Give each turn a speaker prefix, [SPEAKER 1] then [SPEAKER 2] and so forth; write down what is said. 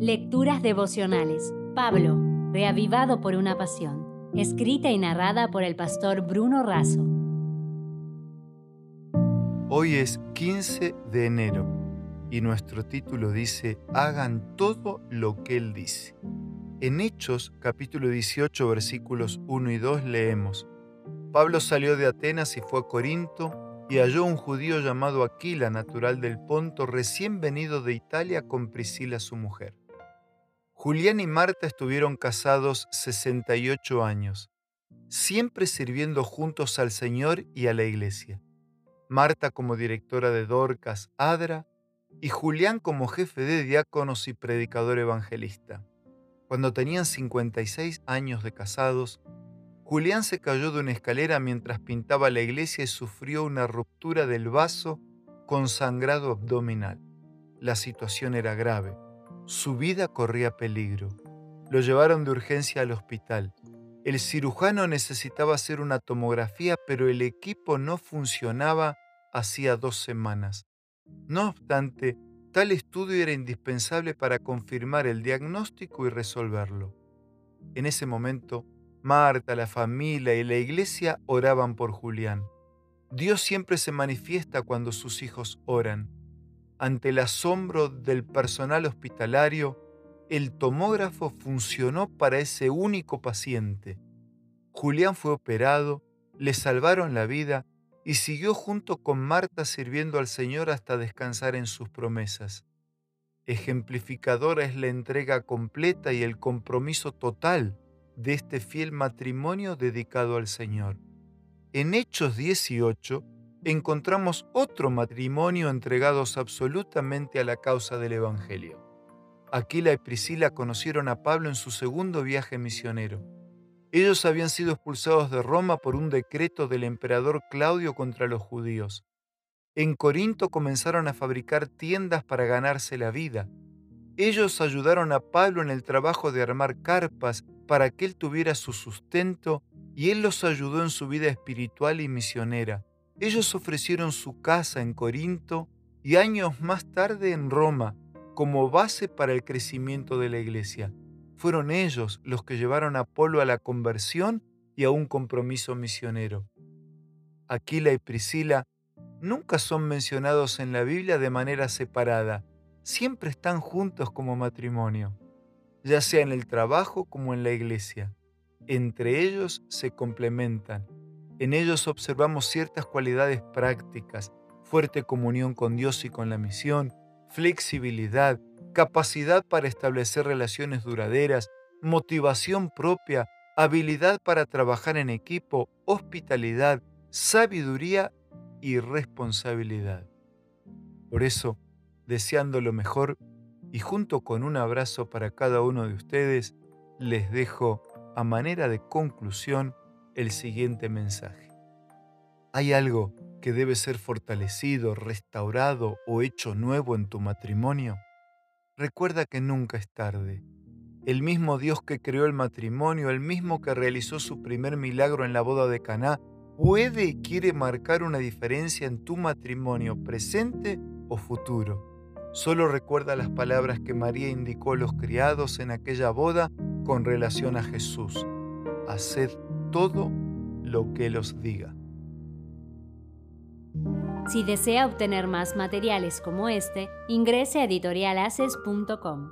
[SPEAKER 1] Lecturas devocionales. Pablo, reavivado por una pasión. Escrita y narrada por el pastor Bruno Razo.
[SPEAKER 2] Hoy es 15 de enero y nuestro título dice, hagan todo lo que Él dice. En Hechos capítulo 18 versículos 1 y 2 leemos, Pablo salió de Atenas y fue a Corinto y halló un judío llamado Aquila, natural del Ponto, recién venido de Italia con Priscila su mujer. Julián y Marta estuvieron casados 68 años, siempre sirviendo juntos al Señor y a la iglesia. Marta como directora de Dorcas, Adra, y Julián como jefe de diáconos y predicador evangelista. Cuando tenían 56 años de casados, Julián se cayó de una escalera mientras pintaba la iglesia y sufrió una ruptura del vaso con sangrado abdominal. La situación era grave. Su vida corría peligro. Lo llevaron de urgencia al hospital. El cirujano necesitaba hacer una tomografía, pero el equipo no funcionaba hacía dos semanas. No obstante, tal estudio era indispensable para confirmar el diagnóstico y resolverlo. En ese momento, Marta, la familia y la iglesia oraban por Julián. Dios siempre se manifiesta cuando sus hijos oran. Ante el asombro del personal hospitalario, el tomógrafo funcionó para ese único paciente. Julián fue operado, le salvaron la vida y siguió junto con Marta sirviendo al Señor hasta descansar en sus promesas. Ejemplificadora es la entrega completa y el compromiso total de este fiel matrimonio dedicado al Señor. En Hechos 18 encontramos otro matrimonio entregados absolutamente a la causa del Evangelio. Aquila y Priscila conocieron a Pablo en su segundo viaje misionero. Ellos habían sido expulsados de Roma por un decreto del emperador Claudio contra los judíos. En Corinto comenzaron a fabricar tiendas para ganarse la vida. Ellos ayudaron a Pablo en el trabajo de armar carpas para que él tuviera su sustento y él los ayudó en su vida espiritual y misionera. Ellos ofrecieron su casa en Corinto y años más tarde en Roma como base para el crecimiento de la iglesia. Fueron ellos los que llevaron a Apolo a la conversión y a un compromiso misionero. Aquila y Priscila nunca son mencionados en la Biblia de manera separada, siempre están juntos como matrimonio ya sea en el trabajo como en la iglesia. Entre ellos se complementan. En ellos observamos ciertas cualidades prácticas, fuerte comunión con Dios y con la misión, flexibilidad, capacidad para establecer relaciones duraderas, motivación propia, habilidad para trabajar en equipo, hospitalidad, sabiduría y responsabilidad. Por eso, deseando lo mejor, y junto con un abrazo para cada uno de ustedes, les dejo a manera de conclusión el siguiente mensaje. ¿Hay algo que debe ser fortalecido, restaurado o hecho nuevo en tu matrimonio? Recuerda que nunca es tarde. El mismo Dios que creó el matrimonio, el mismo que realizó su primer milagro en la boda de Caná, puede y quiere marcar una diferencia en tu matrimonio presente o futuro. Solo recuerda las palabras que María indicó a los criados en aquella boda con relación a Jesús. Haced todo lo que Él os diga.
[SPEAKER 1] Si desea obtener más materiales como este, ingrese a editorialaces.com.